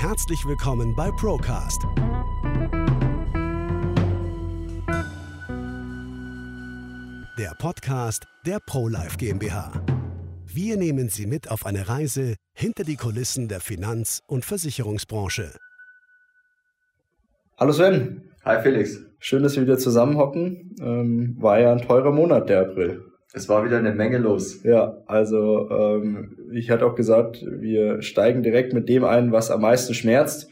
Herzlich willkommen bei Procast. Der Podcast der ProLife GmbH. Wir nehmen Sie mit auf eine Reise hinter die Kulissen der Finanz- und Versicherungsbranche. Hallo Sven. Hi Felix. Schön, dass wir wieder zusammenhocken. Ähm, war ja ein teurer Monat, der April. Es war wieder eine Menge los. Ja, also ähm, ich hatte auch gesagt, wir steigen direkt mit dem ein, was am meisten schmerzt.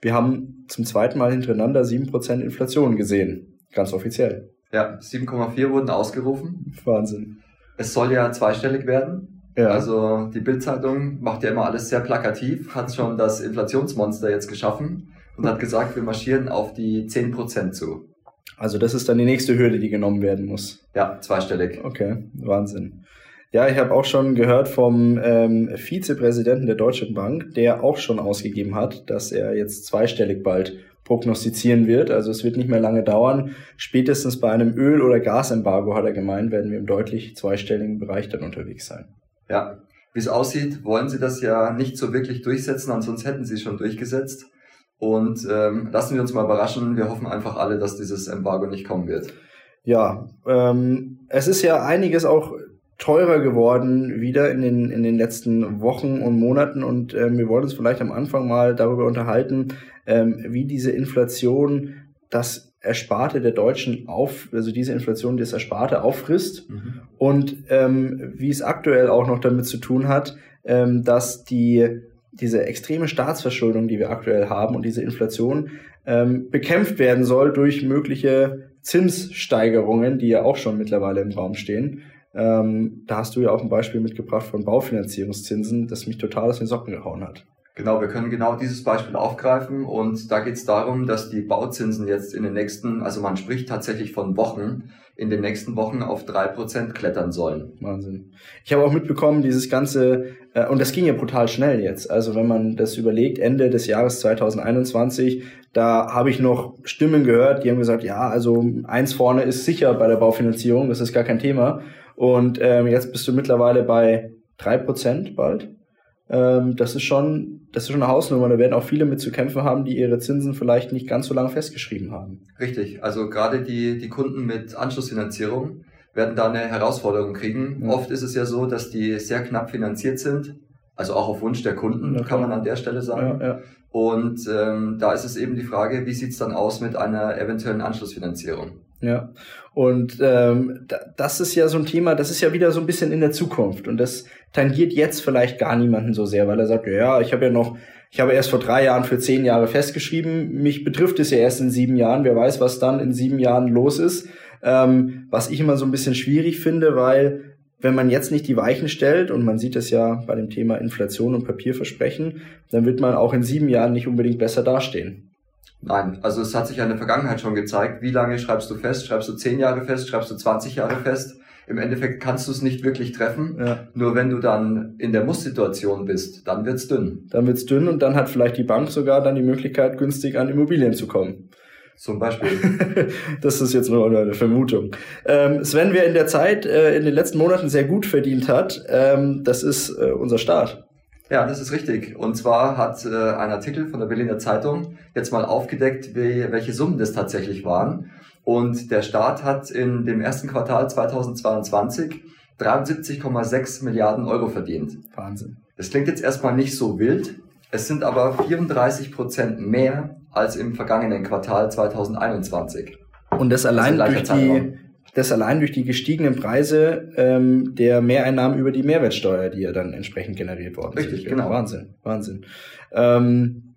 Wir haben zum zweiten Mal hintereinander 7% Inflation gesehen. Ganz offiziell. Ja, 7,4 wurden ausgerufen. Wahnsinn. Es soll ja zweistellig werden. Ja. Also die Bildzeitung macht ja immer alles sehr plakativ, hat schon das Inflationsmonster jetzt geschaffen und hat gesagt, wir marschieren auf die 10% zu. Also das ist dann die nächste Hürde, die genommen werden muss. Ja, zweistellig. Okay, Wahnsinn. Ja, ich habe auch schon gehört vom ähm, Vizepräsidenten der Deutschen Bank, der auch schon ausgegeben hat, dass er jetzt zweistellig bald prognostizieren wird. Also es wird nicht mehr lange dauern. Spätestens bei einem Öl- oder Gasembargo, hat er gemeint, werden wir im deutlich zweistelligen Bereich dann unterwegs sein. Ja, wie es aussieht, wollen sie das ja nicht so wirklich durchsetzen, ansonsten hätten sie es schon durchgesetzt. Und ähm, lassen wir uns mal überraschen. Wir hoffen einfach alle, dass dieses Embargo nicht kommen wird. Ja, ähm, es ist ja einiges auch teurer geworden wieder in den, in den letzten Wochen und Monaten und ähm, wir wollen uns vielleicht am Anfang mal darüber unterhalten, ähm, wie diese Inflation das Ersparte der Deutschen auf, also diese Inflation das Ersparte auffrisst Mhm. und ähm, wie es aktuell auch noch damit zu tun hat, ähm, dass die diese extreme Staatsverschuldung, die wir aktuell haben und diese Inflation ähm, bekämpft werden soll durch mögliche Zinssteigerungen, die ja auch schon mittlerweile im Raum stehen. Ähm, da hast du ja auch ein Beispiel mitgebracht von Baufinanzierungszinsen, das mich total aus den Socken gehauen hat. Genau, wir können genau dieses Beispiel aufgreifen und da geht es darum, dass die Bauzinsen jetzt in den nächsten, also man spricht tatsächlich von Wochen, in den nächsten Wochen auf drei Prozent klettern sollen. Wahnsinn. Ich habe auch mitbekommen, dieses ganze, äh, und das ging ja brutal schnell jetzt. Also wenn man das überlegt, Ende des Jahres 2021, da habe ich noch Stimmen gehört, die haben gesagt, ja, also eins vorne ist sicher bei der Baufinanzierung, das ist gar kein Thema. Und ähm, jetzt bist du mittlerweile bei drei Prozent bald. Ähm, das ist schon, das ist schon eine Hausnummer. Da werden auch viele mit zu kämpfen haben, die ihre Zinsen vielleicht nicht ganz so lange festgeschrieben haben. Richtig, also gerade die, die Kunden mit Anschlussfinanzierung werden da eine Herausforderung kriegen. Ja. Oft ist es ja so, dass die sehr knapp finanziert sind, also auch auf Wunsch der Kunden, Ja, kann man an der Stelle sagen. Ja, ja. Und ähm, da ist es eben die Frage, wie sieht's dann aus mit einer eventuellen Anschlussfinanzierung? Ja, und ähm, da, das ist ja so ein Thema, das ist ja wieder so ein bisschen in der Zukunft. Und das tangiert jetzt vielleicht gar niemanden so sehr, weil er sagt, ja, ich habe ja noch, ich habe erst vor drei Jahren für zehn Jahre festgeschrieben, mich betrifft es ja erst in sieben Jahren, wer weiß, was dann in sieben Jahren los ist, ähm, was ich immer so ein bisschen schwierig finde, weil wenn man jetzt nicht die Weichen stellt, und man sieht es ja bei dem Thema Inflation und Papierversprechen, dann wird man auch in sieben Jahren nicht unbedingt besser dastehen. Nein, also es hat sich ja in der Vergangenheit schon gezeigt, wie lange schreibst du fest? Schreibst du 10 Jahre fest? Schreibst du 20 Jahre fest? Im Endeffekt kannst du es nicht wirklich treffen. Ja. Nur wenn du dann in der Muss-Situation bist, dann wird's dünn. Dann wird's dünn und dann hat vielleicht die Bank sogar dann die Möglichkeit, günstig an Immobilien zu kommen. Zum Beispiel. das ist jetzt nur eine Vermutung. Ähm, Sven, wer in der Zeit, äh, in den letzten Monaten sehr gut verdient hat, ähm, das ist äh, unser Staat. Ja, das ist richtig. Und zwar hat äh, ein Artikel von der Berliner Zeitung jetzt mal aufgedeckt, wie, welche Summen das tatsächlich waren. Und der Staat hat in dem ersten Quartal 2022 73,6 Milliarden Euro verdient. Wahnsinn. Das klingt jetzt erstmal nicht so wild. Es sind aber 34 Prozent mehr als im vergangenen Quartal 2021. Und das allein gleicher durch die, Zeitraum. Das allein durch die gestiegenen Preise ähm, der Mehreinnahmen über die Mehrwertsteuer, die ja dann entsprechend generiert worden Richtig, sind. genau. Wahnsinn, Wahnsinn. Ähm,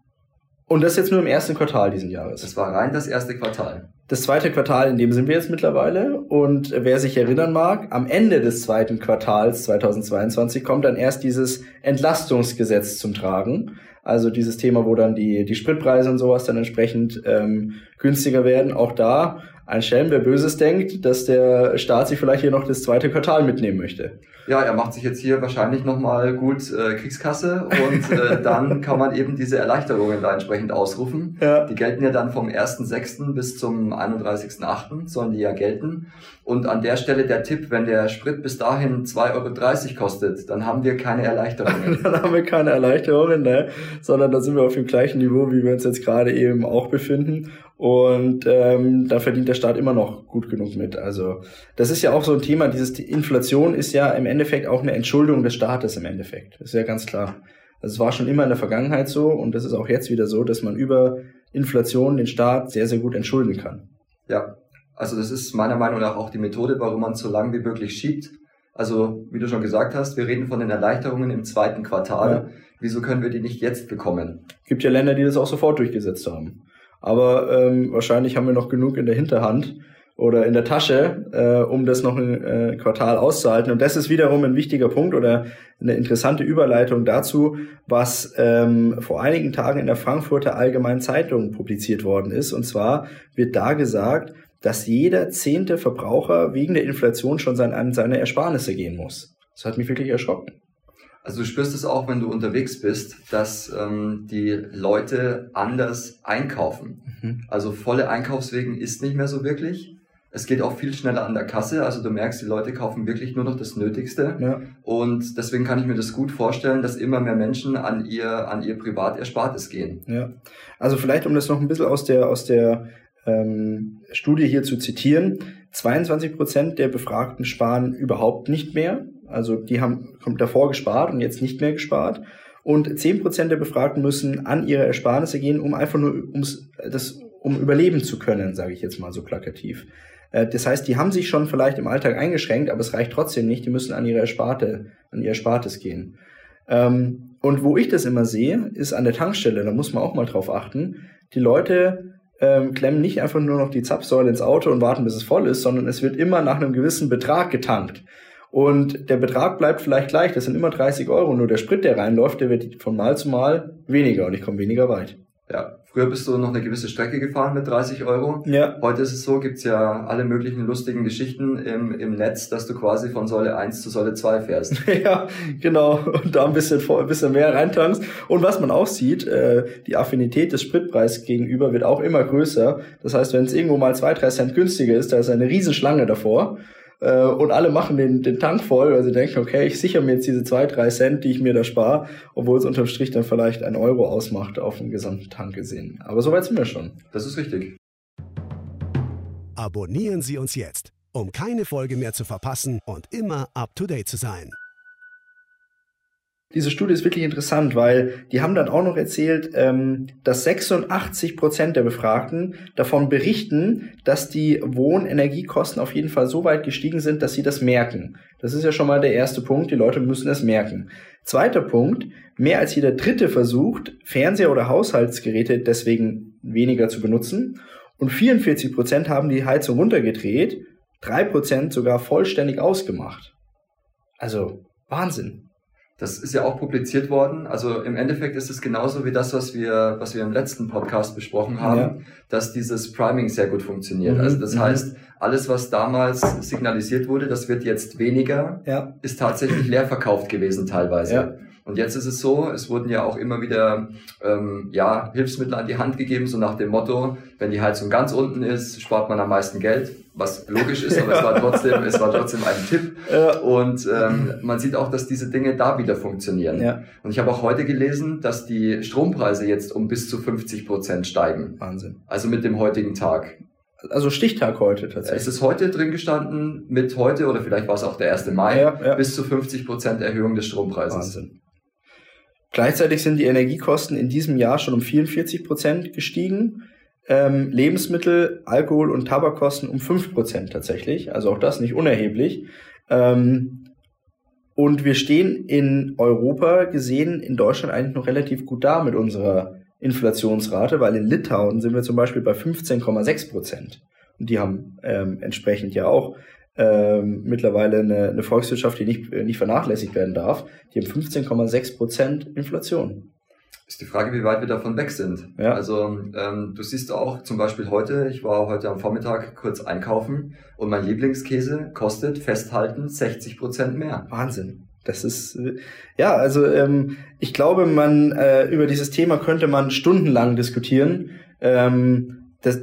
und das jetzt nur im ersten Quartal diesen Jahres. Das war rein das erste Quartal. Das zweite Quartal, in dem sind wir jetzt mittlerweile. Und wer sich erinnern mag, am Ende des zweiten Quartals 2022 kommt dann erst dieses Entlastungsgesetz zum Tragen. Also dieses Thema, wo dann die, die Spritpreise und sowas dann entsprechend ähm, günstiger werden. Auch da ein Schelm, der Böses denkt, dass der Staat sich vielleicht hier noch das zweite Quartal mitnehmen möchte. Ja, er macht sich jetzt hier wahrscheinlich nochmal gut äh, Kriegskasse und äh, dann kann man eben diese Erleichterungen da entsprechend ausrufen. Ja. Die gelten ja dann vom 1.6. bis zum 31.8. sollen die ja gelten. Und an der Stelle der Tipp, wenn der Sprit bis dahin 2,30 Euro kostet, dann haben wir keine Erleichterungen. dann haben wir keine Erleichterungen, ne? sondern da sind wir auf dem gleichen Niveau, wie wir uns jetzt gerade eben auch befinden. Und ähm, da verdient der Staat immer noch gut genug mit. Also das ist ja auch so ein Thema, dieses die Inflation ist ja im Endeffekt auch eine Entschuldung des Staates im Endeffekt. Das ist ja ganz klar. Also es war schon immer in der Vergangenheit so und das ist auch jetzt wieder so, dass man über Inflation den Staat sehr, sehr gut entschulden kann. Ja, also das ist meiner Meinung nach auch die Methode, warum man so lange wie möglich schiebt. Also wie du schon gesagt hast, wir reden von den Erleichterungen im zweiten Quartal. Ja. Wieso können wir die nicht jetzt bekommen? Gibt ja Länder, die das auch sofort durchgesetzt haben. Aber ähm, wahrscheinlich haben wir noch genug in der Hinterhand oder in der Tasche, äh, um das noch ein äh, Quartal auszuhalten. Und das ist wiederum ein wichtiger Punkt oder eine interessante Überleitung dazu, was ähm, vor einigen Tagen in der Frankfurter Allgemeinen Zeitung publiziert worden ist. Und zwar wird da gesagt, dass jeder zehnte Verbraucher wegen der Inflation schon sein, an seine Ersparnisse gehen muss. Das hat mich wirklich erschrocken. Also du spürst es auch, wenn du unterwegs bist, dass ähm, die Leute anders einkaufen. Mhm. Also volle Einkaufswegen ist nicht mehr so wirklich. Es geht auch viel schneller an der Kasse. Also du merkst, die Leute kaufen wirklich nur noch das Nötigste. Ja. Und deswegen kann ich mir das gut vorstellen, dass immer mehr Menschen an ihr, an ihr Privaterspartes gehen. Ja. Also vielleicht, um das noch ein bisschen aus der, aus der ähm, Studie hier zu zitieren, 22 Prozent der Befragten sparen überhaupt nicht mehr. Also die haben davor gespart und jetzt nicht mehr gespart. Und 10% der Befragten müssen an ihre Ersparnisse gehen, um einfach nur ums, das, um überleben zu können, sage ich jetzt mal so plakativ. Äh, das heißt, die haben sich schon vielleicht im Alltag eingeschränkt, aber es reicht trotzdem nicht. Die müssen an ihre Ersparte, an ihr Erspartes gehen. Ähm, und wo ich das immer sehe, ist an der Tankstelle. Da muss man auch mal drauf achten. Die Leute ähm, klemmen nicht einfach nur noch die Zapfsäule ins Auto und warten, bis es voll ist, sondern es wird immer nach einem gewissen Betrag getankt. Und der Betrag bleibt vielleicht gleich, das sind immer 30 Euro, nur der Sprit, der reinläuft, der wird von Mal zu Mal weniger und ich komme weniger weit. Ja, früher bist du noch eine gewisse Strecke gefahren mit 30 Euro. Ja. Heute ist es so, gibt's ja alle möglichen lustigen Geschichten im, im Netz, dass du quasi von Säule 1 zu Säule 2 fährst. ja, genau. Und da ein bisschen, vor, ein bisschen mehr reintankst. Und was man auch sieht, äh, die Affinität des Spritpreises gegenüber wird auch immer größer. Das heißt, wenn es irgendwo mal zwei, drei Cent günstiger ist, da ist eine Riesenschlange davor. Äh, und alle machen den, den Tank voll, weil sie denken, okay, ich sichere mir jetzt diese zwei, drei Cent, die ich mir da spare, obwohl es unterm Strich dann vielleicht ein Euro ausmacht auf dem gesamten Tank gesehen. Aber soweit sind wir schon. Das ist richtig. Abonnieren Sie uns jetzt, um keine Folge mehr zu verpassen und immer up to date zu sein. Diese Studie ist wirklich interessant, weil die haben dann auch noch erzählt, ähm, dass 86 Prozent der Befragten davon berichten, dass die Wohnenergiekosten auf jeden Fall so weit gestiegen sind, dass sie das merken. Das ist ja schon mal der erste Punkt, die Leute müssen es merken. Zweiter Punkt, mehr als jeder Dritte versucht, Fernseher oder Haushaltsgeräte deswegen weniger zu benutzen. Und 44 Prozent haben die Heizung runtergedreht, drei Prozent sogar vollständig ausgemacht. Also Wahnsinn. Das ist ja auch publiziert worden. Also im Endeffekt ist es genauso wie das, was wir, was wir im letzten Podcast besprochen haben, ja. dass dieses Priming sehr gut funktioniert. Mhm. Also das mhm. heißt, alles, was damals signalisiert wurde, das wird jetzt weniger, ja. ist tatsächlich leer verkauft gewesen teilweise. Ja. Und jetzt ist es so, es wurden ja auch immer wieder ähm, ja, Hilfsmittel an die Hand gegeben, so nach dem Motto, wenn die Heizung ganz unten ist, spart man am meisten Geld, was logisch ist, aber es war trotzdem, es war trotzdem ein Tipp. Ja. Und ähm, man sieht auch, dass diese Dinge da wieder funktionieren. Ja. Und ich habe auch heute gelesen, dass die Strompreise jetzt um bis zu 50 Prozent steigen. Wahnsinn. Also mit dem heutigen Tag. Also Stichtag heute tatsächlich. Es ist heute drin gestanden, mit heute oder vielleicht war es auch der 1. Mai, ja, ja. bis zu 50 Prozent Erhöhung des Strompreises. Wahnsinn. Gleichzeitig sind die Energiekosten in diesem Jahr schon um 44 Prozent gestiegen. Ähm, Lebensmittel, Alkohol und Tabakkosten um 5 Prozent tatsächlich. Also auch das nicht unerheblich. Ähm, und wir stehen in Europa gesehen in Deutschland eigentlich noch relativ gut da mit unserer Inflationsrate, weil in Litauen sind wir zum Beispiel bei 15,6 Prozent. Und die haben ähm, entsprechend ja auch ähm, mittlerweile eine, eine Volkswirtschaft, die nicht, äh, nicht vernachlässigt werden darf. Die haben 15,6 Prozent Inflation. Ist die Frage, wie weit wir davon weg sind. Ja. Also ähm, du siehst auch zum Beispiel heute, ich war heute am Vormittag kurz einkaufen und mein Lieblingskäse kostet festhalten 60 Prozent mehr. Wahnsinn. Das ist äh, ja, also ähm, ich glaube, man äh, über dieses Thema könnte man stundenlang diskutieren. Ähm, das,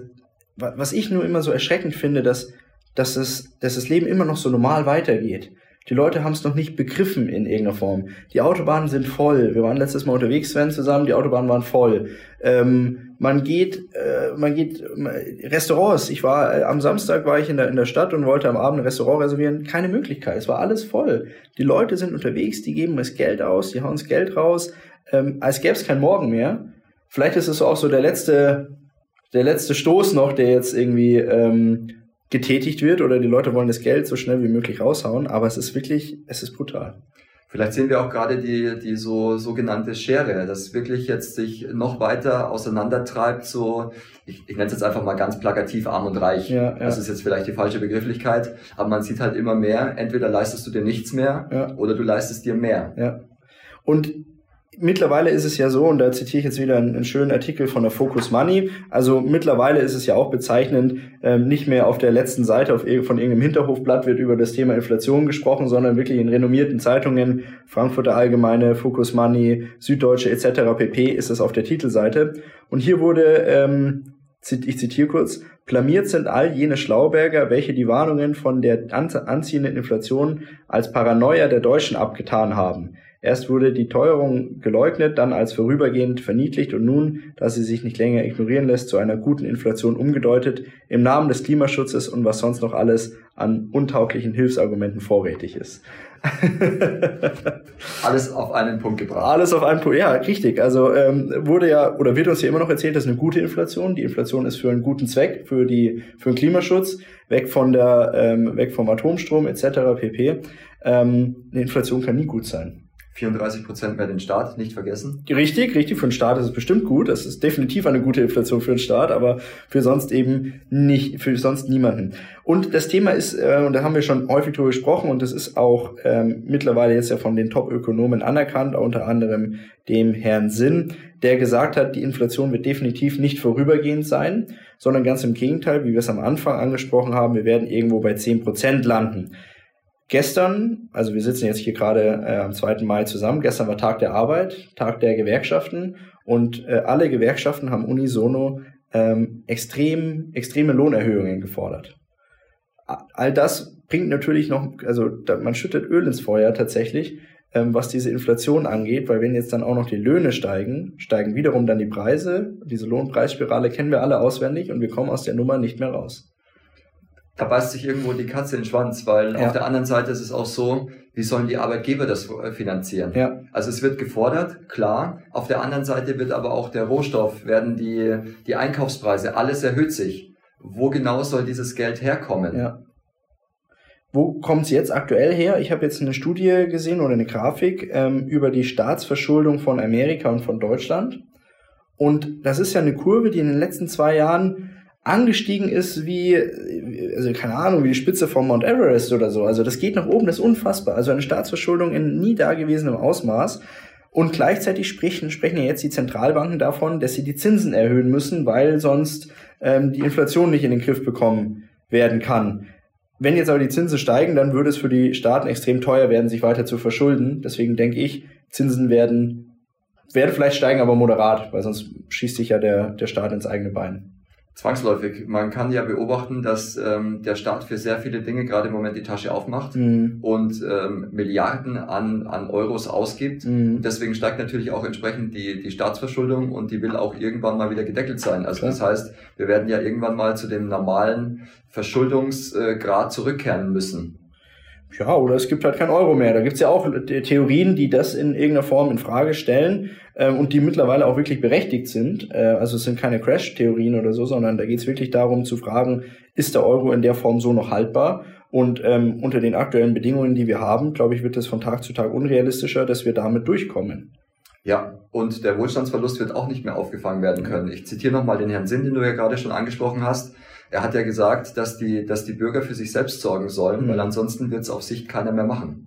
was ich nur immer so erschreckend finde, dass dass es, dass das Leben immer noch so normal weitergeht. Die Leute haben es noch nicht begriffen in irgendeiner Form. Die Autobahnen sind voll. Wir waren letztes Mal unterwegs, Sven, zusammen. Die Autobahnen waren voll. Ähm, man geht, äh, man geht Restaurants. Ich war äh, am Samstag war ich in der in der Stadt und wollte am Abend ein Restaurant reservieren. Keine Möglichkeit. Es war alles voll. Die Leute sind unterwegs. Die geben das Geld aus. Die hauen das Geld raus. Ähm, als gäbe es kein Morgen mehr. Vielleicht ist es auch so der letzte, der letzte Stoß noch, der jetzt irgendwie ähm, getätigt wird oder die Leute wollen das Geld so schnell wie möglich raushauen, aber es ist wirklich, es ist brutal. Vielleicht sehen wir auch gerade die, die so sogenannte Schere, das wirklich jetzt sich noch weiter auseinandertreibt, so, ich, ich nenne es jetzt einfach mal ganz plakativ arm und reich. Ja, ja. Das ist jetzt vielleicht die falsche Begrifflichkeit, aber man sieht halt immer mehr, entweder leistest du dir nichts mehr ja. oder du leistest dir mehr. Ja. Und Mittlerweile ist es ja so, und da zitiere ich jetzt wieder einen, einen, schönen Artikel von der Focus Money, also mittlerweile ist es ja auch bezeichnend, ähm, nicht mehr auf der letzten Seite auf, von irgendeinem Hinterhofblatt wird über das Thema Inflation gesprochen, sondern wirklich in renommierten Zeitungen, Frankfurter Allgemeine, Focus Money, Süddeutsche etc. pp. ist es auf der Titelseite. Und hier wurde, ähm, ich zitiere kurz, Blamiert sind all jene Schlauberger, welche die Warnungen von der anziehenden Inflation als Paranoia der Deutschen abgetan haben. Erst wurde die Teuerung geleugnet, dann als vorübergehend verniedlicht und nun, da sie sich nicht länger ignorieren lässt, zu einer guten Inflation umgedeutet, im Namen des Klimaschutzes und was sonst noch alles an untauglichen Hilfsargumenten vorrätig ist. Alles auf einen Punkt gebracht. Alles auf einen Punkt, ja, richtig. Also ähm, wurde ja oder wird uns ja immer noch erzählt, das ist eine gute Inflation. Die Inflation ist für einen guten Zweck, für die für den Klimaschutz, weg von der ähm, weg vom Atomstrom etc. pp. Ähm, eine Inflation kann nie gut sein. 34 Prozent mehr den Staat, nicht vergessen. Richtig, richtig. Für den Staat ist es bestimmt gut. Das ist definitiv eine gute Inflation für den Staat, aber für sonst eben nicht, für sonst niemanden. Und das Thema ist, äh, und da haben wir schon häufig drüber gesprochen, und das ist auch ähm, mittlerweile jetzt ja von den Top-Ökonomen anerkannt, unter anderem dem Herrn Sinn, der gesagt hat, die Inflation wird definitiv nicht vorübergehend sein, sondern ganz im Gegenteil, wie wir es am Anfang angesprochen haben, wir werden irgendwo bei 10 Prozent landen. Gestern, also wir sitzen jetzt hier gerade äh, am 2. Mai zusammen, gestern war Tag der Arbeit, Tag der Gewerkschaften und äh, alle Gewerkschaften haben unisono ähm, extrem, extreme Lohnerhöhungen gefordert. All das bringt natürlich noch, also da, man schüttet Öl ins Feuer tatsächlich, ähm, was diese Inflation angeht, weil wenn jetzt dann auch noch die Löhne steigen, steigen wiederum dann die Preise. Diese Lohnpreisspirale kennen wir alle auswendig und wir kommen aus der Nummer nicht mehr raus da beißt sich irgendwo die Katze in den Schwanz, weil ja. auf der anderen Seite ist es auch so, wie sollen die Arbeitgeber das äh, finanzieren? Ja. Also es wird gefordert, klar. Auf der anderen Seite wird aber auch der Rohstoff, werden die, die Einkaufspreise, alles erhöht sich. Wo genau soll dieses Geld herkommen? Ja. Wo kommt es jetzt aktuell her? Ich habe jetzt eine Studie gesehen oder eine Grafik ähm, über die Staatsverschuldung von Amerika und von Deutschland. Und das ist ja eine Kurve, die in den letzten zwei Jahren angestiegen ist wie, also keine Ahnung, wie die Spitze von Mount Everest oder so. Also das geht nach oben, das ist unfassbar. Also eine Staatsverschuldung in nie dagewesenem Ausmaß. Und gleichzeitig sprechen, sprechen ja jetzt die Zentralbanken davon, dass sie die Zinsen erhöhen müssen, weil sonst ähm, die Inflation nicht in den Griff bekommen werden kann. Wenn jetzt aber die Zinsen steigen, dann würde es für die Staaten extrem teuer werden, sich weiter zu verschulden. Deswegen denke ich, Zinsen werden, werden vielleicht steigen, aber moderat, weil sonst schießt sich ja der, der Staat ins eigene Bein. Zwangsläufig. Man kann ja beobachten, dass ähm, der Staat für sehr viele Dinge gerade im Moment die Tasche aufmacht mhm. und ähm, Milliarden an, an Euros ausgibt. Mhm. deswegen steigt natürlich auch entsprechend die, die Staatsverschuldung und die will auch irgendwann mal wieder gedeckelt sein. Also Klar. das heißt, wir werden ja irgendwann mal zu dem normalen Verschuldungsgrad zurückkehren müssen. Ja, oder es gibt halt kein Euro mehr. Da gibt's ja auch Theorien, die das in irgendeiner Form in Frage stellen äh, und die mittlerweile auch wirklich berechtigt sind. Äh, also es sind keine Crash-Theorien oder so, sondern da geht's wirklich darum zu fragen, ist der Euro in der Form so noch haltbar? Und ähm, unter den aktuellen Bedingungen, die wir haben, glaube ich, wird es von Tag zu Tag unrealistischer, dass wir damit durchkommen. Ja, und der Wohlstandsverlust wird auch nicht mehr aufgefangen werden können. Ich zitiere nochmal den Herrn Sinn, den du ja gerade schon angesprochen hast. Er hat ja gesagt, dass die, dass die Bürger für sich selbst sorgen sollen, mhm. weil ansonsten wird es auf Sicht keiner mehr machen.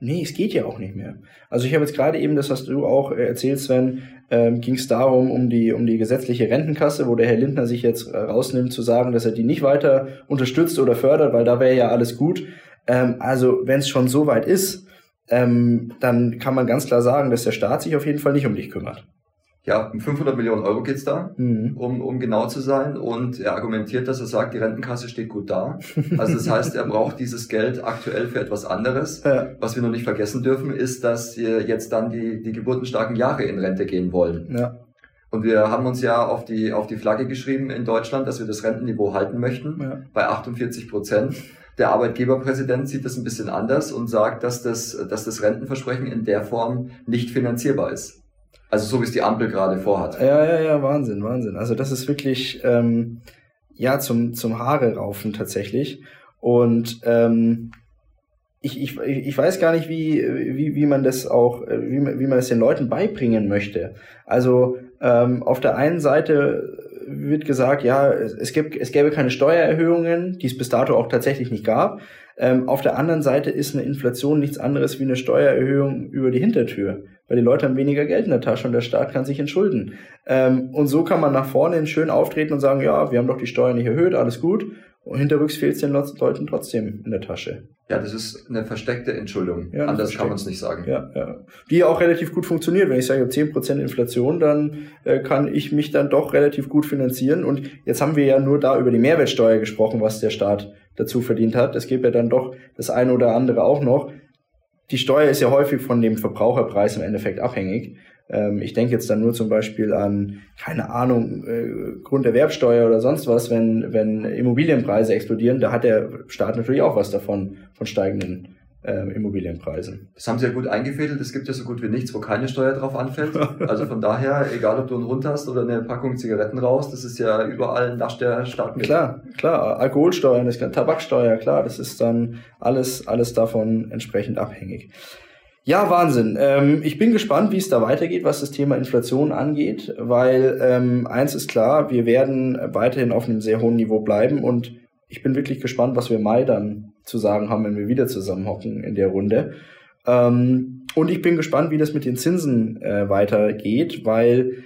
Nee, es geht ja auch nicht mehr. Also ich habe jetzt gerade eben, das hast du auch äh, erzählt, Sven, ähm, ging es darum, um die, um die gesetzliche Rentenkasse, wo der Herr Lindner sich jetzt äh, rausnimmt, zu sagen, dass er die nicht weiter unterstützt oder fördert, weil da wäre ja alles gut. Ähm, also wenn es schon so weit ist, ähm, dann kann man ganz klar sagen, dass der Staat sich auf jeden Fall nicht um dich kümmert. Ja, um 500 Millionen Euro geht's da, mhm. um, um genau zu sein. Und er argumentiert, dass er sagt, die Rentenkasse steht gut da. Also das heißt, er braucht dieses Geld aktuell für etwas anderes. Ja. Was wir noch nicht vergessen dürfen, ist, dass jetzt dann die, die geburtenstarken Jahre in Rente gehen wollen. Ja. Und wir haben uns ja auf die, auf die Flagge geschrieben in Deutschland, dass wir das Rentenniveau halten möchten ja. bei 48 Prozent. Der Arbeitgeberpräsident sieht das ein bisschen anders und sagt, dass das, dass das Rentenversprechen in der Form nicht finanzierbar ist. Also so wie es die Ampel gerade vorhat. Ja, ja, ja, Wahnsinn, Wahnsinn. Also das ist wirklich ähm, ja zum zum Haare raufen tatsächlich. Und ähm, ich, ich, ich weiß gar nicht, wie, wie, wie man das auch, wie, wie man das den Leuten beibringen möchte. Also ähm, auf der einen Seite wird gesagt, ja, es, gibt, es gäbe keine Steuererhöhungen, die es bis dato auch tatsächlich nicht gab. Ähm, auf der anderen Seite ist eine Inflation nichts anderes wie eine Steuererhöhung über die Hintertür, weil die Leute haben weniger Geld in der Tasche und der Staat kann sich entschulden. Ähm, und so kann man nach vorne schön auftreten und sagen, ja, wir haben doch die Steuern nicht erhöht, alles gut. Und hinterrücks fehlt es den Leuten trotzdem in der Tasche. Ja, das ist eine versteckte Entschuldung. Ja, Anders kann man es nicht sagen. Ja, ja. Die auch relativ gut funktioniert. Wenn ich sage, ich habe 10% Inflation, dann äh, kann ich mich dann doch relativ gut finanzieren. Und jetzt haben wir ja nur da über die Mehrwertsteuer gesprochen, was der Staat dazu verdient hat. Es gibt ja dann doch das eine oder andere auch noch. Die Steuer ist ja häufig von dem Verbraucherpreis im Endeffekt abhängig. Ähm, ich denke jetzt dann nur zum Beispiel an, keine Ahnung, äh, Grunderwerbsteuer oder sonst was, wenn, wenn Immobilienpreise explodieren, da hat der Staat natürlich auch was davon, von steigenden äh, Immobilienpreisen. Das haben sie ja gut eingefädelt. Es gibt ja so gut wie nichts, wo keine Steuer drauf anfällt. Also von daher, egal ob du einen Hund hast oder eine Packung Zigaretten raus, das ist ja überall nach der mit. Klar, klar. Alkoholsteuer, das Tabaksteuer, klar, das ist dann alles, alles davon entsprechend abhängig. Ja, Wahnsinn. Ähm, ich bin gespannt, wie es da weitergeht, was das Thema Inflation angeht, weil ähm, eins ist klar, wir werden weiterhin auf einem sehr hohen Niveau bleiben und ich bin wirklich gespannt, was wir im Mai dann zu sagen haben, wenn wir wieder zusammenhocken in der Runde. Ähm, und ich bin gespannt, wie das mit den Zinsen äh, weitergeht, weil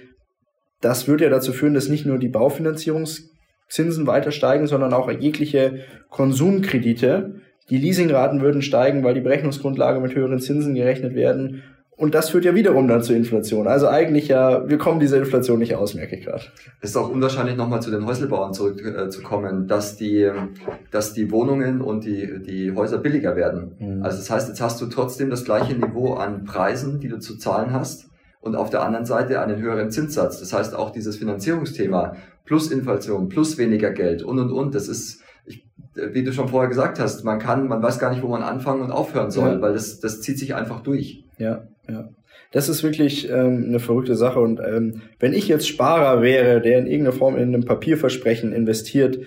das wird ja dazu führen, dass nicht nur die Baufinanzierungszinsen weiter steigen, sondern auch jegliche Konsumkredite die Leasingraten würden steigen, weil die Berechnungsgrundlage mit höheren Zinsen gerechnet werden. Und das führt ja wiederum dann zur Inflation. Also eigentlich ja, wir kommen dieser Inflation nicht aus, merke ich gerade. Es ist auch unwahrscheinlich, nochmal zu den Häuselbauern zurückzukommen, äh, dass die, dass die Wohnungen und die, die Häuser billiger werden. Mhm. Also das heißt, jetzt hast du trotzdem das gleiche Niveau an Preisen, die du zu zahlen hast. Und auf der anderen Seite einen höheren Zinssatz. Das heißt, auch dieses Finanzierungsthema plus Inflation, plus weniger Geld und, und, und, das ist, wie du schon vorher gesagt hast, man kann, man weiß gar nicht, wo man anfangen und aufhören soll, ja. weil das, das zieht sich einfach durch. Ja, ja. Das ist wirklich ähm, eine verrückte Sache. Und ähm, wenn ich jetzt Sparer wäre, der in irgendeiner Form in einem Papierversprechen investiert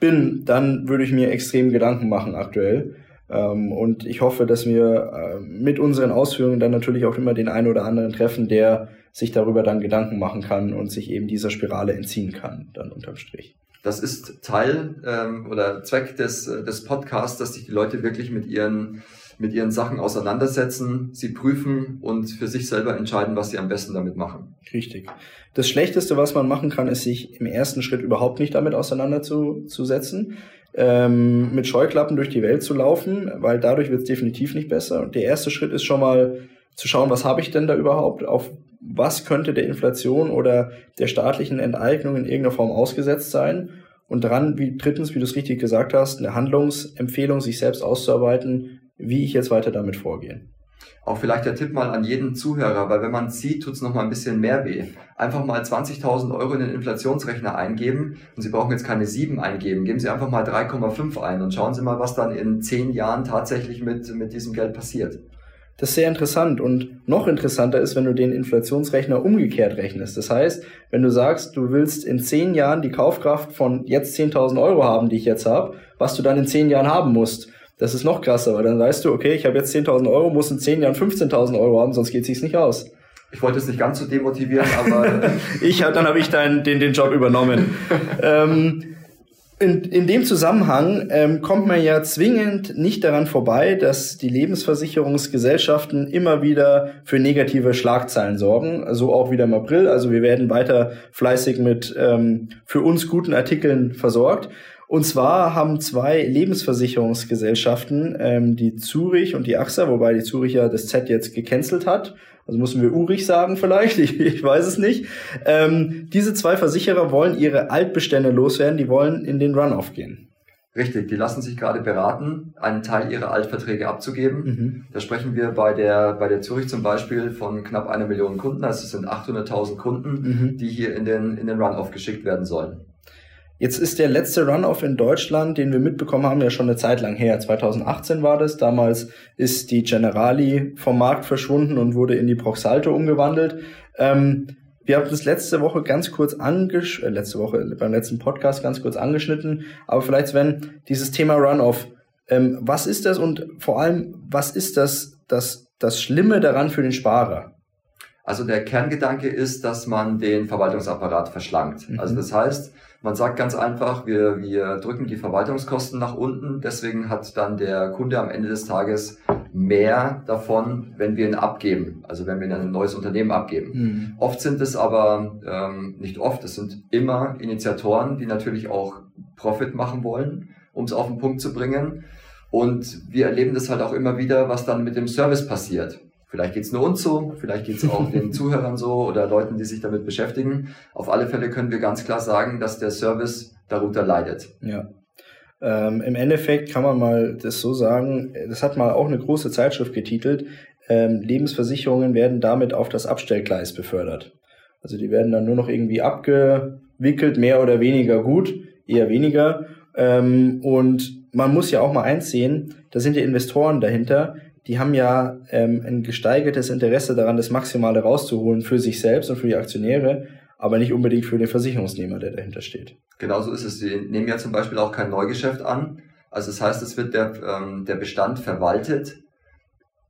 bin, dann würde ich mir extrem Gedanken machen aktuell. Ähm, und ich hoffe, dass wir äh, mit unseren Ausführungen dann natürlich auch immer den einen oder anderen treffen, der sich darüber dann Gedanken machen kann und sich eben dieser Spirale entziehen kann, dann unterm Strich. Das ist Teil ähm, oder Zweck des, äh, des Podcasts, dass sich die Leute wirklich mit ihren, mit ihren Sachen auseinandersetzen, sie prüfen und für sich selber entscheiden, was sie am besten damit machen. Richtig. Das Schlechteste, was man machen kann, ist sich im ersten Schritt überhaupt nicht damit auseinanderzusetzen, ähm, mit Scheuklappen durch die Welt zu laufen, weil dadurch wird es definitiv nicht besser. Und der erste Schritt ist schon mal zu schauen, was habe ich denn da überhaupt, auf was könnte der Inflation oder der staatlichen Enteignung in irgendeiner Form ausgesetzt sein und dran, wie drittens, wie du es richtig gesagt hast, eine Handlungsempfehlung, sich selbst auszuarbeiten, wie ich jetzt weiter damit vorgehe. Auch vielleicht der Tipp mal an jeden Zuhörer, weil wenn man sieht, tut es noch mal ein bisschen mehr weh. Einfach mal 20.000 Euro in den Inflationsrechner eingeben und Sie brauchen jetzt keine 7 eingeben. Geben Sie einfach mal 3,5 ein und schauen Sie mal, was dann in 10 Jahren tatsächlich mit, mit diesem Geld passiert. Das ist sehr interessant und noch interessanter ist, wenn du den Inflationsrechner umgekehrt rechnest. Das heißt, wenn du sagst, du willst in zehn Jahren die Kaufkraft von jetzt 10.000 Euro haben, die ich jetzt habe, was du dann in zehn Jahren haben musst. Das ist noch krasser, weil dann weißt du, okay, ich habe jetzt 10.000 Euro, muss in zehn Jahren 15.000 Euro haben, sonst geht sich's nicht aus. Ich wollte es nicht ganz so demotivieren, aber ich hab, dann habe ich dein, den den Job übernommen. ähm, in, in dem Zusammenhang ähm, kommt man ja zwingend nicht daran vorbei, dass die Lebensversicherungsgesellschaften immer wieder für negative Schlagzeilen sorgen. So auch wieder im April. Also wir werden weiter fleißig mit ähm, für uns guten Artikeln versorgt. Und zwar haben zwei Lebensversicherungsgesellschaften, ähm, die Zurich und die AXA, wobei die Zurich ja das Z jetzt gecancelt hat Also müssen wir Urich sagen vielleicht, ich, ich weiß es nicht. Ähm, diese zwei Versicherer wollen ihre Altbestände loswerden, die wollen in den Runoff gehen. Richtig, die lassen sich gerade beraten, einen Teil ihrer Altverträge abzugeben. Mhm. Da sprechen wir bei der, bei der Zürich zum Beispiel von knapp einer Million Kunden, also es sind 800.000 Kunden, mhm. die hier in den, in den Runoff geschickt werden sollen. Jetzt ist der letzte Runoff in Deutschland, den wir mitbekommen haben, ja schon eine Zeit lang her. 2018 war das. Damals ist die Generali vom Markt verschwunden und wurde in die Proxalto umgewandelt. Ähm, wir haben das letzte Woche ganz kurz angesch äh, letzte Woche beim letzten Podcast ganz kurz angeschnitten, aber vielleicht Sven, dieses Thema Runoff, ähm, was ist das und vor allem, was ist das, das, das Schlimme daran für den Sparer? Also der Kerngedanke ist, dass man den Verwaltungsapparat verschlankt. Mhm. Also das heißt, man sagt ganz einfach, wir, wir drücken die Verwaltungskosten nach unten. Deswegen hat dann der Kunde am Ende des Tages mehr davon, wenn wir ihn abgeben. Also wenn wir ihn an ein neues Unternehmen abgeben. Mhm. Oft sind es aber, ähm, nicht oft, es sind immer Initiatoren, die natürlich auch Profit machen wollen, um es auf den Punkt zu bringen. Und wir erleben das halt auch immer wieder, was dann mit dem Service passiert. Vielleicht geht's nur uns so, vielleicht geht's auch den Zuhörern so oder Leuten, die sich damit beschäftigen. Auf alle Fälle können wir ganz klar sagen, dass der Service darunter leidet. Ja. Ähm, Im Endeffekt kann man mal das so sagen, das hat mal auch eine große Zeitschrift getitelt, ähm, Lebensversicherungen werden damit auf das Abstellgleis befördert. Also die werden dann nur noch irgendwie abgewickelt, mehr oder weniger gut, eher weniger. Ähm, und man muss ja auch mal eins sehen, da sind ja Investoren dahinter, die haben ja ähm, ein gesteigertes Interesse daran, das Maximale rauszuholen für sich selbst und für die Aktionäre, aber nicht unbedingt für den Versicherungsnehmer, der dahinter steht. Genauso ist es. Sie nehmen ja zum Beispiel auch kein Neugeschäft an. Also das heißt, es wird der, ähm, der Bestand verwaltet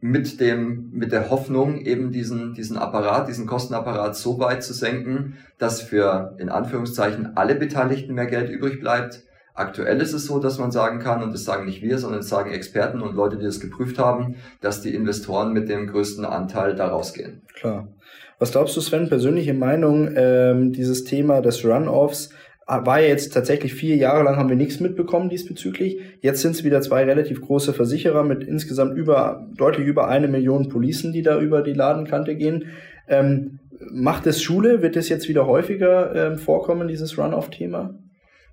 mit dem, mit der Hoffnung, eben diesen, diesen Apparat, diesen Kostenapparat so weit zu senken, dass für, in Anführungszeichen, alle Beteiligten mehr Geld übrig bleibt, Aktuell ist es so, dass man sagen kann, und das sagen nicht wir, sondern das sagen Experten und Leute, die das geprüft haben, dass die Investoren mit dem größten Anteil da rausgehen. Klar. Was glaubst du, Sven, persönliche Meinung, ähm, dieses Thema des Runoffs war ja jetzt tatsächlich vier Jahre lang haben wir nichts mitbekommen diesbezüglich. Jetzt sind es wieder zwei relativ große Versicherer mit insgesamt über deutlich über eine Million Policen, die da über die Ladenkante gehen. Ähm, macht es Schule? Wird es jetzt wieder häufiger ähm, vorkommen, dieses Runoff-Thema?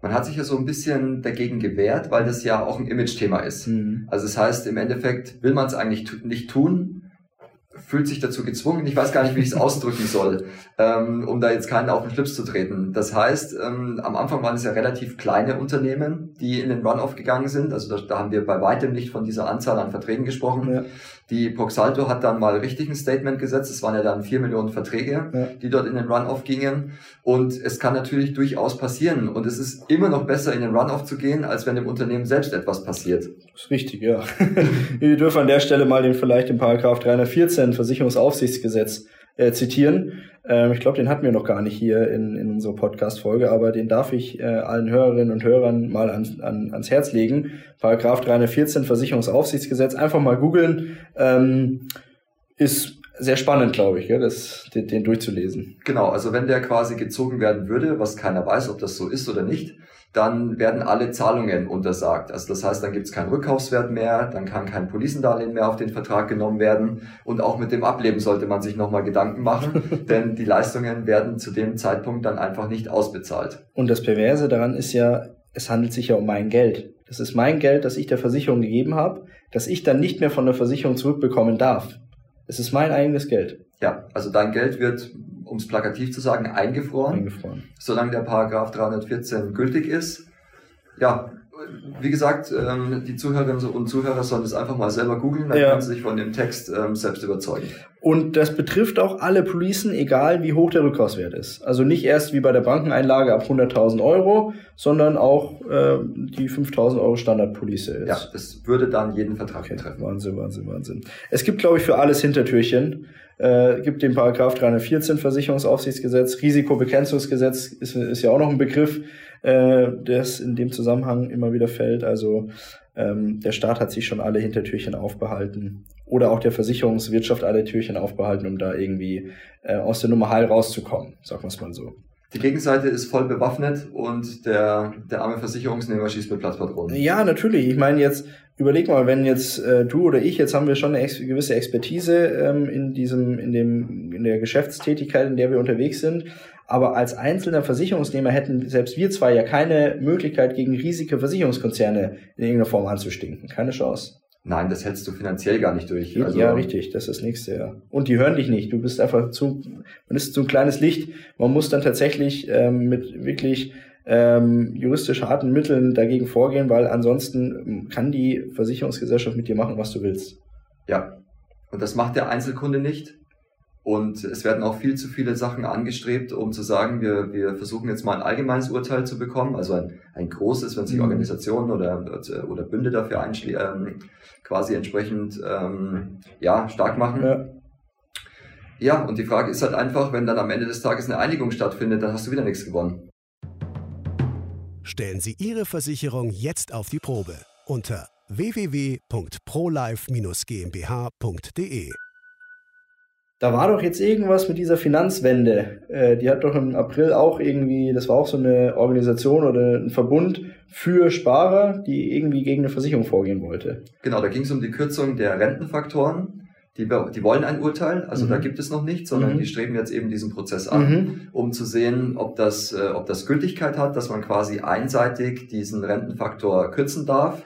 Man hat sich ja so ein bisschen dagegen gewehrt, weil das ja auch ein Image-Thema ist. Mhm. Also das heißt, im Endeffekt will man es eigentlich nicht tun, fühlt sich dazu gezwungen. Ich weiß gar nicht, wie ich es ausdrücken soll, ähm, um da jetzt keinen auf den Schlips zu treten. Das heißt, ähm, am Anfang waren es ja relativ kleine Unternehmen, die in den Run-Off gegangen sind. Also da, da, haben wir bei weitem nicht von dieser Anzahl an Verträgen gesprochen. Ja. Die Proxalto hat dann mal richtig ein Statement gesetzt. Es waren ja dann vier Millionen Verträge, ja. die dort in den Run-Off gingen. Und es kann natürlich durchaus passieren. Und es ist immer noch besser, in den Run-Off zu gehen, als wenn dem Unternehmen selbst etwas passiert. Das ist richtig, ja. Wir dürfen an der Stelle mal den vielleicht den Paragraph 314 Versicherungsaufsichtsgesetz äh, zitieren. Ähm, ich glaube, den hatten wir noch gar nicht hier in, in unserer Podcast-Folge, aber den darf ich äh, allen Hörerinnen und Hörern mal an, an, ans Herz legen. Paragraph 314 Versicherungsaufsichtsgesetz, einfach mal googeln. Ähm, ist sehr spannend, glaube ich, ja, das, den, den durchzulesen. Genau, also wenn der quasi gezogen werden würde, was keiner weiß, ob das so ist oder nicht, dann werden alle Zahlungen untersagt. Also das heißt, dann gibt es keinen Rückkaufswert mehr, dann kann kein Policendarlehen mehr auf den Vertrag genommen werden und auch mit dem Ableben sollte man sich nochmal Gedanken machen, denn die Leistungen werden zu dem Zeitpunkt dann einfach nicht ausbezahlt. Und das Perverse daran ist ja, es handelt sich ja um mein Geld. Das ist mein Geld, das ich der Versicherung gegeben habe, das ich dann nicht mehr von der Versicherung zurückbekommen darf. Es ist mein eigenes Geld. Ja, also dein Geld wird um es plakativ zu sagen, eingefroren, eingefroren. solange der Paragraph 314 gültig ist. Ja, wie gesagt, ähm, die Zuhörerinnen und Zuhörer sollen es einfach mal selber googeln, dann ja. können sie sich von dem Text ähm, selbst überzeugen. Und das betrifft auch alle Policen, egal wie hoch der Rückkaufswert ist. Also nicht erst wie bei der Bankeneinlage ab 100.000 Euro, sondern auch äh, die 5.000 Euro Standardpolice ist. Ja, das würde dann jeden Vertrag okay. betreffen. Wahnsinn, Wahnsinn, Wahnsinn. Es gibt, glaube ich, für alles Hintertürchen. Äh, gibt den Paragraph 314 Versicherungsaufsichtsgesetz, Risikobegrenzungsgesetz ist, ist ja auch noch ein Begriff, äh, das in dem Zusammenhang immer wieder fällt. Also ähm, der Staat hat sich schon alle Hintertürchen aufbehalten oder auch der Versicherungswirtschaft alle Türchen aufbehalten, um da irgendwie äh, aus der Nummer heil rauszukommen, sagen wir es mal so. Die Gegenseite ist voll bewaffnet und der, der arme Versicherungsnehmer schießt mit Platzpatronen. Ja, natürlich. Ich meine jetzt, überleg mal, wenn jetzt äh, du oder ich, jetzt haben wir schon eine ex gewisse Expertise ähm, in diesem, in dem, in der Geschäftstätigkeit, in der wir unterwegs sind. Aber als einzelner Versicherungsnehmer hätten selbst wir zwei ja keine Möglichkeit, gegen riesige Versicherungskonzerne in irgendeiner Form anzustinken. Keine Chance. Nein, das hältst du finanziell gar nicht durch. Also ja, richtig, das ist das nächste, ja. Und die hören dich nicht. Du bist einfach zu, man ist zu ein kleines Licht. Man muss dann tatsächlich ähm, mit wirklich ähm, juristisch harten Mitteln dagegen vorgehen, weil ansonsten kann die Versicherungsgesellschaft mit dir machen, was du willst. Ja. Und das macht der Einzelkunde nicht. Und es werden auch viel zu viele Sachen angestrebt, um zu sagen, wir, wir versuchen jetzt mal ein allgemeines Urteil zu bekommen, also ein, ein großes, wenn sich mhm. Organisationen oder, oder Bünde dafür ähm, quasi entsprechend ähm, ja, stark machen. Ja. ja, und die Frage ist halt einfach, wenn dann am Ende des Tages eine Einigung stattfindet, dann hast du wieder nichts gewonnen. Stellen Sie Ihre Versicherung jetzt auf die Probe unter www.prolife-gmbh.de. Da war doch jetzt irgendwas mit dieser Finanzwende. Äh, die hat doch im April auch irgendwie, das war auch so eine Organisation oder ein Verbund für Sparer, die irgendwie gegen eine Versicherung vorgehen wollte. Genau, da ging es um die Kürzung der Rentenfaktoren. Die, die wollen ein Urteil, also mhm. da gibt es noch nichts, sondern mhm. die streben jetzt eben diesen Prozess an, mhm. um zu sehen, ob das, äh, ob das Gültigkeit hat, dass man quasi einseitig diesen Rentenfaktor kürzen darf.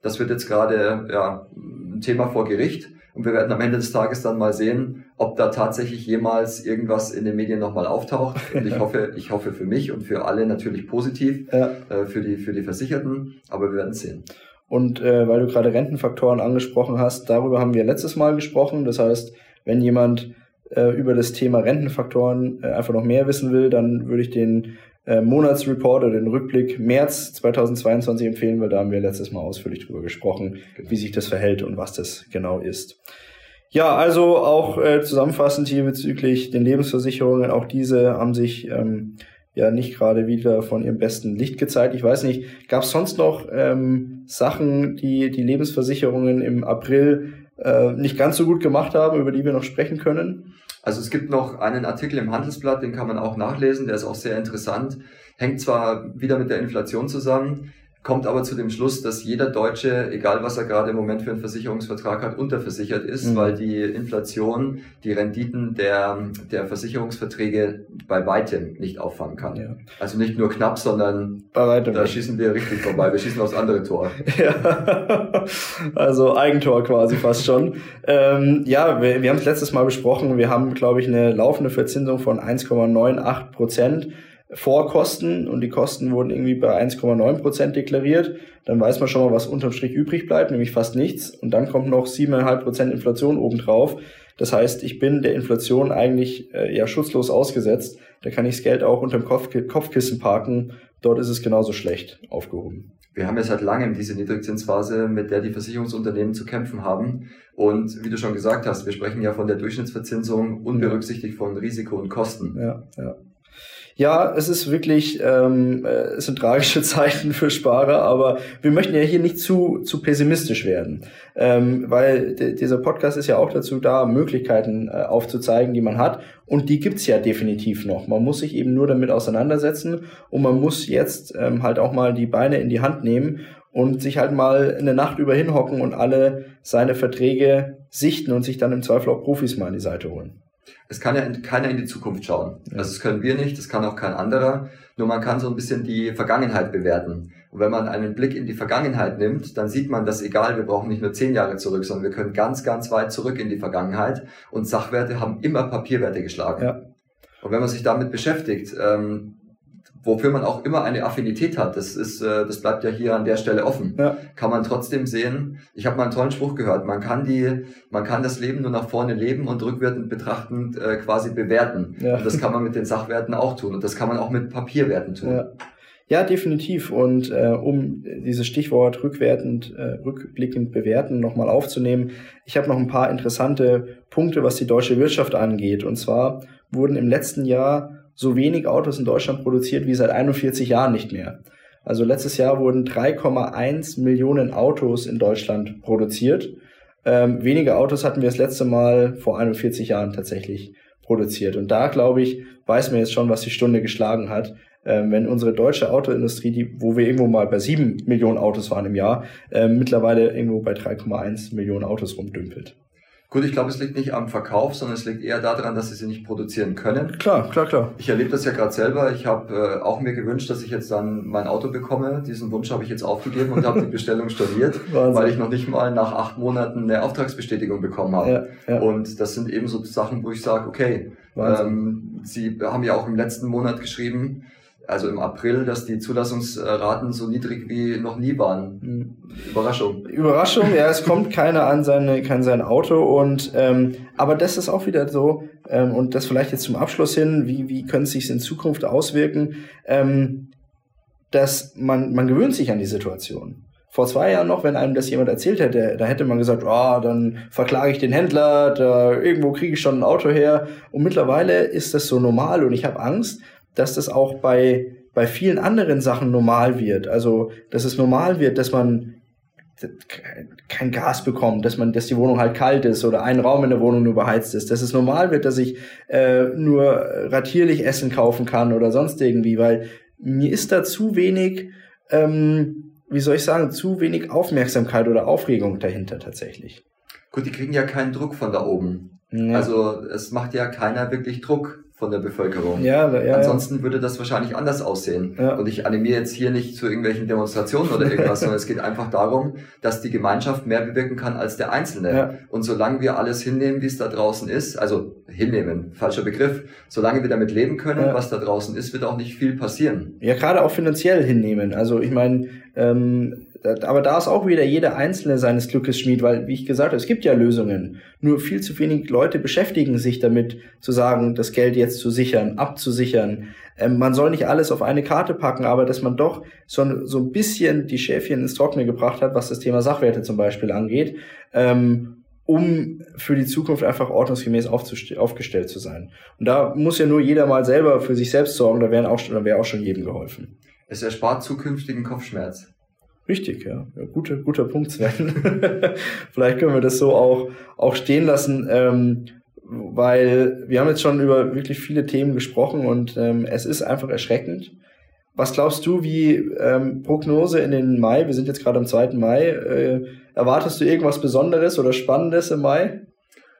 Das wird jetzt gerade ja, ein Thema vor Gericht. Und wir werden am Ende des Tages dann mal sehen, ob da tatsächlich jemals irgendwas in den Medien nochmal auftaucht. Und ich hoffe, ich hoffe für mich und für alle natürlich positiv, ja. äh, für, die, für die Versicherten, aber wir werden es sehen. Und äh, weil du gerade Rentenfaktoren angesprochen hast, darüber haben wir letztes Mal gesprochen. Das heißt, wenn jemand äh, über das Thema Rentenfaktoren äh, einfach noch mehr wissen will, dann würde ich den äh, Monatsreport oder den Rückblick März 2022 empfehlen, weil da haben wir letztes Mal ausführlich drüber gesprochen, genau. wie sich das verhält und was das genau ist. Ja, also auch äh, zusammenfassend hier bezüglich den Lebensversicherungen, auch diese haben sich ähm, ja nicht gerade wieder von ihrem besten Licht gezeigt. Ich weiß nicht, gab es sonst noch ähm, Sachen, die die Lebensversicherungen im April äh, nicht ganz so gut gemacht haben, über die wir noch sprechen können? Also es gibt noch einen Artikel im Handelsblatt, den kann man auch nachlesen, der ist auch sehr interessant. Hängt zwar wieder mit der Inflation zusammen, kommt aber zu dem Schluss, dass jeder Deutsche, egal was er gerade im Moment für einen Versicherungsvertrag hat, unterversichert ist, mhm. weil die Inflation die Renditen der, der Versicherungsverträge bei weitem nicht auffangen kann. Ja. Also nicht nur knapp, sondern bei weitem da nicht. schießen wir richtig vorbei. Wir schießen aufs andere Tor. Ja. Also Eigentor quasi fast schon. ähm, ja, wir, wir haben es letztes Mal besprochen. Wir haben, glaube ich, eine laufende Verzinsung von 1,98 Prozent. Vorkosten und die Kosten wurden irgendwie bei 1,9 Prozent deklariert, dann weiß man schon mal, was unterm Strich übrig bleibt, nämlich fast nichts. Und dann kommt noch 7,5 Prozent Inflation obendrauf. Das heißt, ich bin der Inflation eigentlich äh, ja schutzlos ausgesetzt. Da kann ich das Geld auch unterm Kopf Kopfkissen parken. Dort ist es genauso schlecht aufgehoben. Wir haben ja seit langem diese Niedrigzinsphase, mit der die Versicherungsunternehmen zu kämpfen haben. Und wie du schon gesagt hast, wir sprechen ja von der Durchschnittsverzinsung unberücksichtigt von Risiko und Kosten. Ja, ja. Ja, es ist wirklich, ähm, äh, es sind tragische Zeiten für Sparer, aber wir möchten ja hier nicht zu, zu pessimistisch werden, ähm, weil dieser Podcast ist ja auch dazu da, Möglichkeiten äh, aufzuzeigen, die man hat. Und die gibt's ja definitiv noch. Man muss sich eben nur damit auseinandersetzen und man muss jetzt ähm, halt auch mal die Beine in die Hand nehmen und sich halt mal eine Nacht über hinhocken und alle seine Verträge sichten und sich dann im Zweifel auch Profis mal an die Seite holen es kann ja keiner in die Zukunft schauen. Ja. Also das können wir nicht, das kann auch kein anderer. Nur man kann so ein bisschen die Vergangenheit bewerten. Und wenn man einen Blick in die Vergangenheit nimmt, dann sieht man, dass egal, wir brauchen nicht nur zehn Jahre zurück, sondern wir können ganz, ganz weit zurück in die Vergangenheit. Und Sachwerte haben immer Papierwerte geschlagen. Ja. Und wenn man sich damit beschäftigt, ähm, wofür man auch immer eine Affinität hat, das ist, äh, das bleibt ja hier an der Stelle offen. Ja. Kann man trotzdem sehen. Ich habe mal einen tollen Spruch gehört. Man kann die, man kann das Leben nur nach vorne leben und rückwärtend betrachtend äh, quasi bewerten. Ja. Und das kann man mit den Sachwerten auch tun und das kann man auch mit Papierwerten tun. Ja. Ja, definitiv. Und äh, um dieses Stichwort rückwertend, äh, rückblickend bewerten nochmal aufzunehmen, ich habe noch ein paar interessante Punkte, was die deutsche Wirtschaft angeht. Und zwar wurden im letzten Jahr so wenig Autos in Deutschland produziert wie seit 41 Jahren nicht mehr. Also letztes Jahr wurden 3,1 Millionen Autos in Deutschland produziert. Ähm, weniger Autos hatten wir das letzte Mal vor 41 Jahren tatsächlich produziert. Und da, glaube ich, weiß man jetzt schon, was die Stunde geschlagen hat. Ähm, wenn unsere deutsche Autoindustrie, die, wo wir irgendwo mal bei sieben Millionen Autos waren im Jahr, äh, mittlerweile irgendwo bei 3,1 Millionen Autos rumdümpelt. Gut, ich glaube, es liegt nicht am Verkauf, sondern es liegt eher daran, dass sie sie nicht produzieren können. Klar, klar, klar. Ich erlebe das ja gerade selber. Ich habe äh, auch mir gewünscht, dass ich jetzt dann mein Auto bekomme. Diesen Wunsch habe ich jetzt aufgegeben und habe die Bestellung storniert, weil ich noch nicht mal nach acht Monaten eine Auftragsbestätigung bekommen habe. Ja, ja. Und das sind eben so Sachen, wo ich sage, okay, ähm, Sie haben ja auch im letzten Monat geschrieben, also im April, dass die Zulassungsraten so niedrig wie noch nie waren. Mhm. Überraschung. Überraschung, ja, es kommt keiner an seine, kein sein Auto und ähm, aber das ist auch wieder so ähm, und das vielleicht jetzt zum Abschluss hin, wie wie können es sich in Zukunft auswirken, ähm, dass man man gewöhnt sich an die Situation. Vor zwei Jahren noch, wenn einem das jemand erzählt hätte, da hätte man gesagt, oh, dann verklage ich den Händler, da irgendwo kriege ich schon ein Auto her. Und mittlerweile ist das so normal und ich habe Angst, dass das auch bei, bei vielen anderen Sachen normal wird. Also, dass es normal wird, dass man kein Gas bekommt, dass man, dass die Wohnung halt kalt ist oder ein Raum in der Wohnung nur beheizt ist, dass es normal wird, dass ich äh, nur ratierlich Essen kaufen kann oder sonst irgendwie, weil mir ist da zu wenig, ähm, wie soll ich sagen, zu wenig Aufmerksamkeit oder Aufregung dahinter tatsächlich. Gut, die kriegen ja keinen Druck von da oben. Ja. Also es macht ja keiner wirklich Druck von der Bevölkerung. Ja, ja, Ansonsten ja. würde das wahrscheinlich anders aussehen. Ja. Und ich animiere jetzt hier nicht zu irgendwelchen Demonstrationen oder irgendwas, sondern es geht einfach darum, dass die Gemeinschaft mehr bewirken kann als der Einzelne. Ja. Und solange wir alles hinnehmen, wie es da draußen ist, also hinnehmen, falscher Begriff, solange wir damit leben können, ja. was da draußen ist, wird auch nicht viel passieren. Ja, gerade auch finanziell hinnehmen. Also ich meine, ähm, aber da ist auch wieder jeder Einzelne seines Glückes Schmied, weil, wie ich gesagt habe, es gibt ja Lösungen. Nur viel zu wenig Leute beschäftigen sich damit, zu sagen, das Geld jetzt zu sichern, abzusichern. Ähm, man soll nicht alles auf eine Karte packen, aber dass man doch so, so ein bisschen die Schäfchen ins Trockene gebracht hat, was das Thema Sachwerte zum Beispiel angeht, ähm, um für die Zukunft einfach ordnungsgemäß aufgestellt zu sein. Und da muss ja nur jeder mal selber für sich selbst sorgen, da wäre auch, da wäre auch schon jedem geholfen. Es erspart zukünftigen Kopfschmerz. Richtig, ja. ja guter, guter Punkt, Sven. Vielleicht können wir das so auch, auch stehen lassen, ähm, weil wir haben jetzt schon über wirklich viele Themen gesprochen und ähm, es ist einfach erschreckend. Was glaubst du, wie ähm, Prognose in den Mai? Wir sind jetzt gerade am 2. Mai. Äh, erwartest du irgendwas Besonderes oder Spannendes im Mai?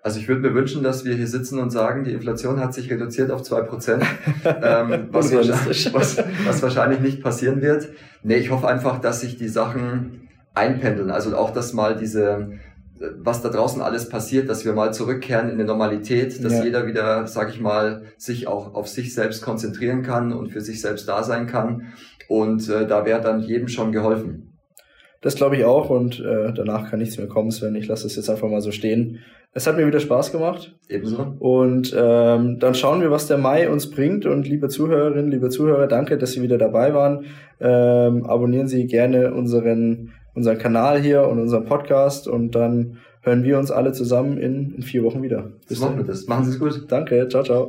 Also ich würde mir wünschen, dass wir hier sitzen und sagen, die Inflation hat sich reduziert auf zwei Prozent, ähm, was, wahrscheinlich, was, was wahrscheinlich nicht passieren wird. Nee, ich hoffe einfach, dass sich die Sachen einpendeln. Also auch, dass mal diese, was da draußen alles passiert, dass wir mal zurückkehren in eine Normalität, dass ja. jeder wieder, sag ich mal, sich auch auf sich selbst konzentrieren kann und für sich selbst da sein kann. Und äh, da wäre dann jedem schon geholfen. Das glaube ich auch und äh, danach kann nichts mehr kommen, Sven. Ich lasse es jetzt einfach mal so stehen. Es hat mir wieder Spaß gemacht. Ebenso. Und ähm, dann schauen wir, was der Mai uns bringt. Und liebe Zuhörerinnen, liebe Zuhörer, danke, dass Sie wieder dabei waren. Ähm, abonnieren Sie gerne unseren, unseren Kanal hier und unseren Podcast. Und dann hören wir uns alle zusammen in, in vier Wochen wieder. Bis machen wir das. Machen Sie es gut. Danke. Ciao, ciao.